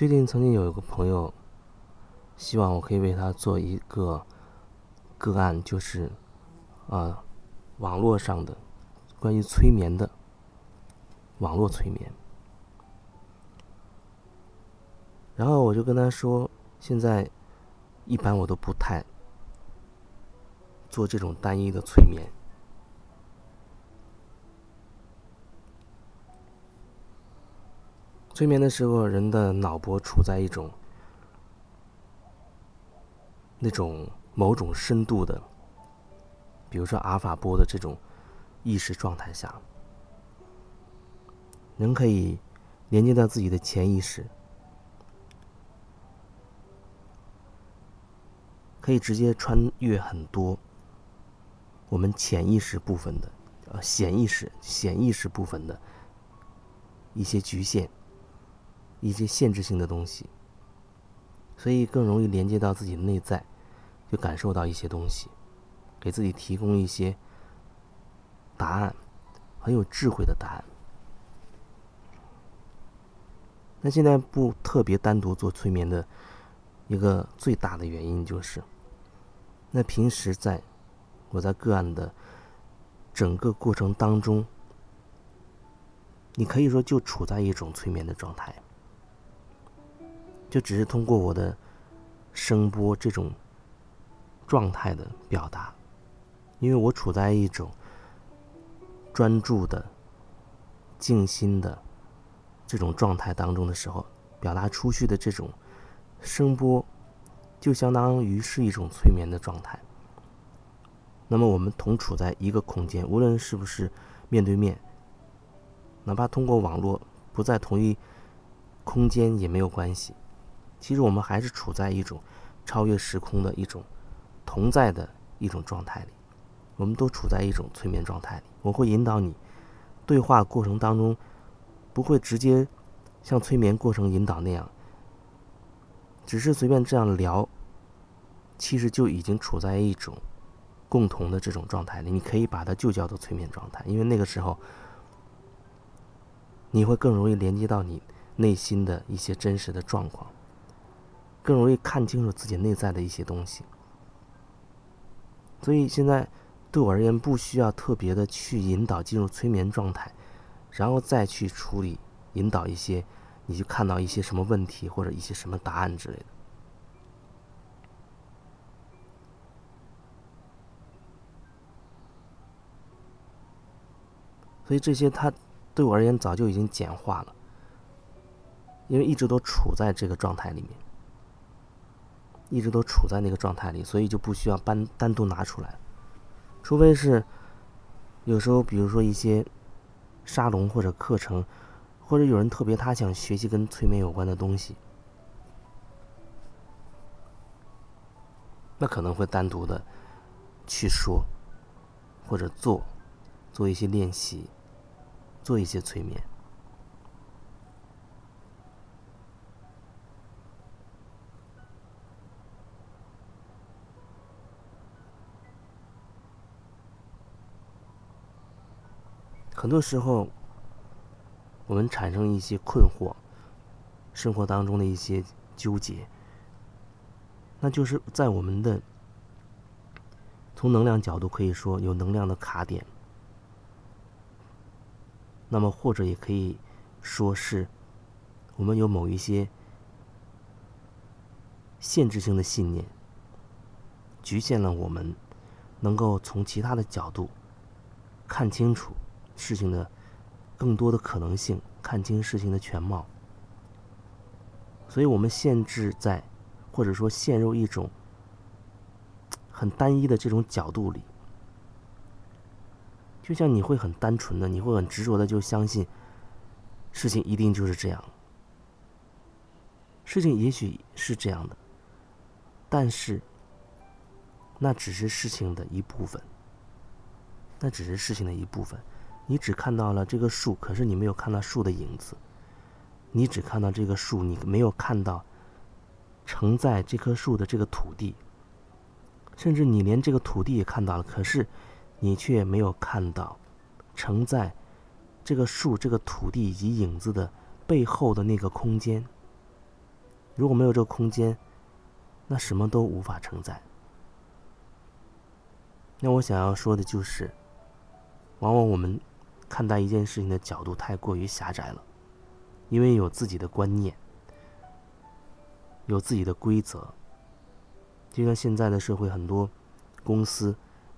最近曾经有一个朋友，希望我可以为他做一个个案，就是啊，网络上的关于催眠的网络催眠。然后我就跟他说，现在一般我都不太做这种单一的催眠。催眠的时候，人的脑波处在一种那种某种深度的，比如说阿尔法波的这种意识状态下，人可以连接到自己的潜意识，可以直接穿越很多我们潜意识部分的呃显意识、显意识部分的一些局限。一些限制性的东西，所以更容易连接到自己内在，就感受到一些东西，给自己提供一些答案，很有智慧的答案。那现在不特别单独做催眠的一个最大的原因就是，那平时在我在个案的整个过程当中，你可以说就处在一种催眠的状态。就只是通过我的声波这种状态的表达，因为我处在一种专注的、静心的这种状态当中的时候，表达出去的这种声波，就相当于是一种催眠的状态。那么我们同处在一个空间，无论是不是面对面，哪怕通过网络不在同一空间也没有关系。其实我们还是处在一种超越时空的一种同在的一种状态里，我们都处在一种催眠状态里。我会引导你对话过程当中，不会直接像催眠过程引导那样，只是随便这样聊，其实就已经处在一种共同的这种状态里。你可以把它就叫做催眠状态，因为那个时候你会更容易连接到你内心的一些真实的状况。更容易看清楚自己内在的一些东西，所以现在对我而言，不需要特别的去引导进入催眠状态，然后再去处理引导一些，你去看到一些什么问题或者一些什么答案之类的。所以这些它对我而言早就已经简化了，因为一直都处在这个状态里面。一直都处在那个状态里，所以就不需要单单独拿出来，除非是有时候，比如说一些沙龙或者课程，或者有人特别他想学习跟催眠有关的东西，那可能会单独的去说或者做做一些练习，做一些催眠。很多时候，我们产生一些困惑，生活当中的一些纠结，那就是在我们的从能量角度可以说有能量的卡点，那么或者也可以说是我们有某一些限制性的信念，局限了我们能够从其他的角度看清楚。事情的更多的可能性，看清事情的全貌，所以我们限制在，或者说陷入一种很单一的这种角度里，就像你会很单纯的，你会很执着的就相信事情一定就是这样，事情也许是这样的，但是那只是事情的一部分，那只是事情的一部分。你只看到了这个树，可是你没有看到树的影子。你只看到这个树，你没有看到承载这棵树的这个土地。甚至你连这个土地也看到了，可是你却没有看到承载这个树、这个土地以及影子的背后的那个空间。如果没有这个空间，那什么都无法承载。那我想要说的就是，往往我们看待一件事情的角度太过于狭窄了，因为有自己的观念，有自己的规则。就像现在的社会，很多公司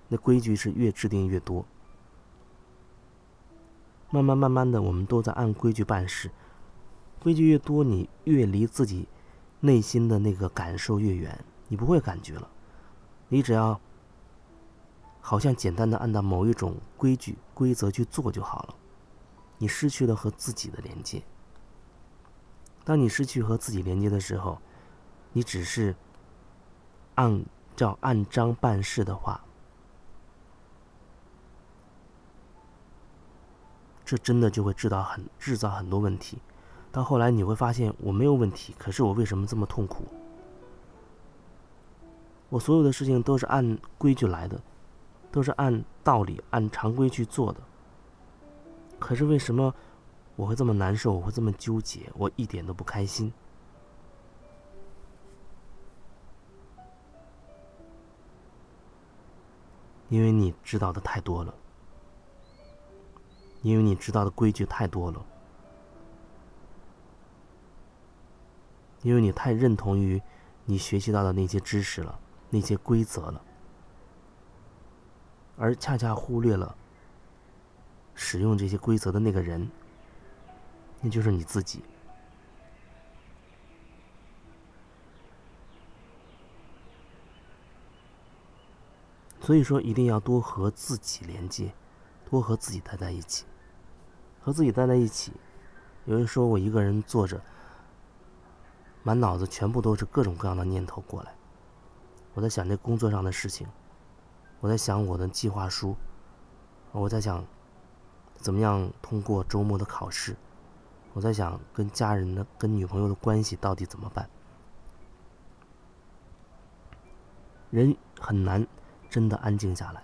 那规矩是越制定越多，慢慢慢慢的，我们都在按规矩办事。规矩越多，你越离自己内心的那个感受越远，你不会感觉了。你只要。好像简单的按照某一种规矩、规则去做就好了，你失去了和自己的连接。当你失去和自己连接的时候，你只是按照按章办事的话，这真的就会制造很制造很多问题。到后来你会发现我没有问题，可是我为什么这么痛苦？我所有的事情都是按规矩来的。都是按道理、按常规去做的。可是为什么我会这么难受？我会这么纠结？我一点都不开心。因为你知道的太多了，因为你知道的规矩太多了，因为你太认同于你学习到的那些知识了，那些规则了。而恰恰忽略了使用这些规则的那个人，那就是你自己。所以说，一定要多和自己连接，多和自己待在一起。和自己待在一起，有人说我一个人坐着，满脑子全部都是各种各样的念头过来，我在想这工作上的事情。我在想我的计划书，我在想怎么样通过周末的考试，我在想跟家人的、跟女朋友的关系到底怎么办。人很难真的安静下来。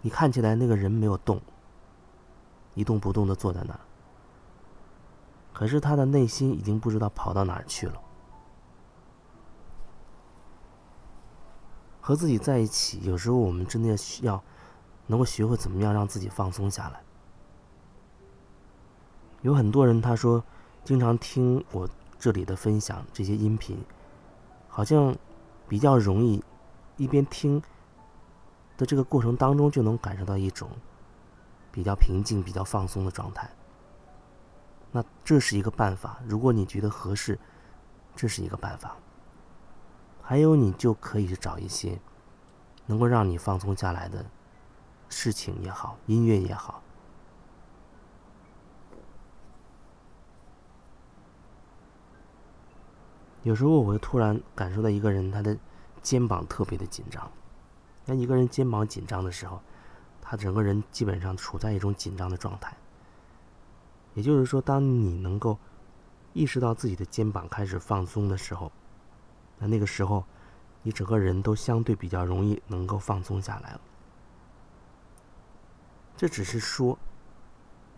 你看起来那个人没有动，一动不动的坐在那儿，可是他的内心已经不知道跑到哪儿去了。和自己在一起，有时候我们真的需要能够学会怎么样让自己放松下来。有很多人他说，经常听我这里的分享这些音频，好像比较容易一边听的这个过程当中就能感受到一种比较平静、比较放松的状态。那这是一个办法，如果你觉得合适，这是一个办法。还有，你就可以找一些能够让你放松下来的事情也好，音乐也好。有时候我会突然感受到一个人他的肩膀特别的紧张。当一个人肩膀紧张的时候，他整个人基本上处在一种紧张的状态。也就是说，当你能够意识到自己的肩膀开始放松的时候。那个时候，你整个人都相对比较容易能够放松下来了。这只是说，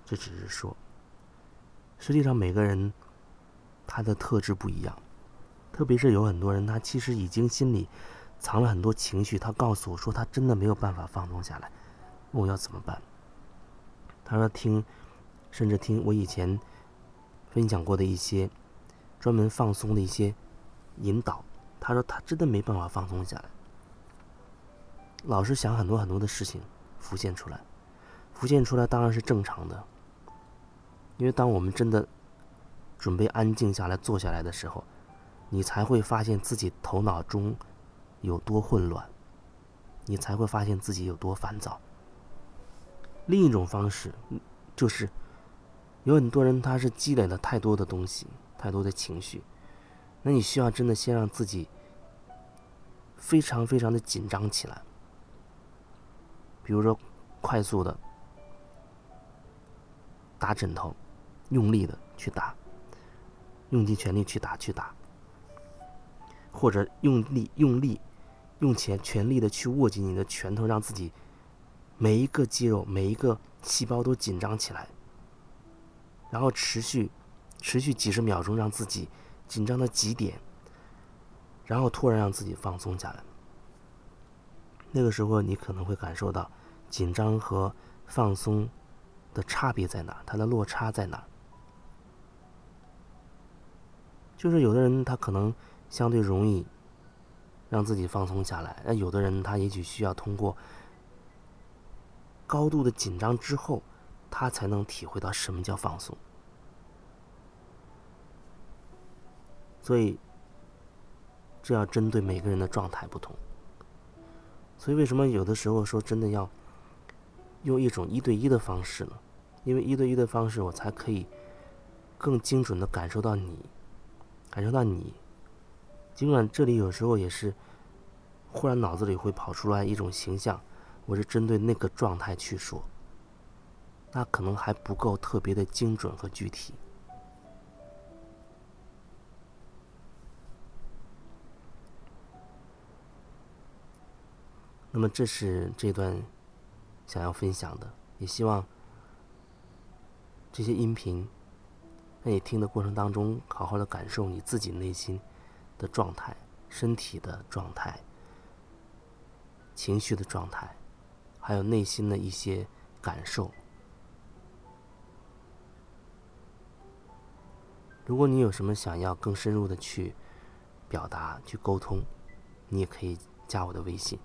这只是说，实际上每个人他的特质不一样，特别是有很多人，他其实已经心里藏了很多情绪，他告诉我说他真的没有办法放松下来，问我要怎么办？他说听，甚至听我以前分享过的一些专门放松的一些引导。他说：“他真的没办法放松下来，老是想很多很多的事情浮现出来，浮现出来当然是正常的。因为当我们真的准备安静下来、坐下来的时候，你才会发现自己头脑中有多混乱，你才会发现自己有多烦躁。另一种方式就是，有很多人他是积累了太多的东西，太多的情绪。”那你需要真的先让自己非常非常的紧张起来，比如说快速的打枕头，用力的去打，用尽全力去打去打，或者用力用力用全全力的去握紧你的拳头，让自己每一个肌肉每一个细胞都紧张起来，然后持续持续几十秒钟，让自己。紧张到极点，然后突然让自己放松下来。那个时候，你可能会感受到紧张和放松的差别在哪，它的落差在哪。就是有的人他可能相对容易让自己放松下来，那有的人他也许需要通过高度的紧张之后，他才能体会到什么叫放松。所以，这要针对每个人的状态不同。所以，为什么有的时候说真的要用一种一对一的方式呢？因为一对一的方式，我才可以更精准的感受到你，感受到你。尽管这里有时候也是忽然脑子里会跑出来一种形象，我是针对那个状态去说，那可能还不够特别的精准和具体。那么，这是这段想要分享的，也希望这些音频在你听的过程当中，好好的感受你自己内心的状态、身体的状态、情绪的状态，还有内心的一些感受。如果你有什么想要更深入的去表达、去沟通，你也可以加我的微信。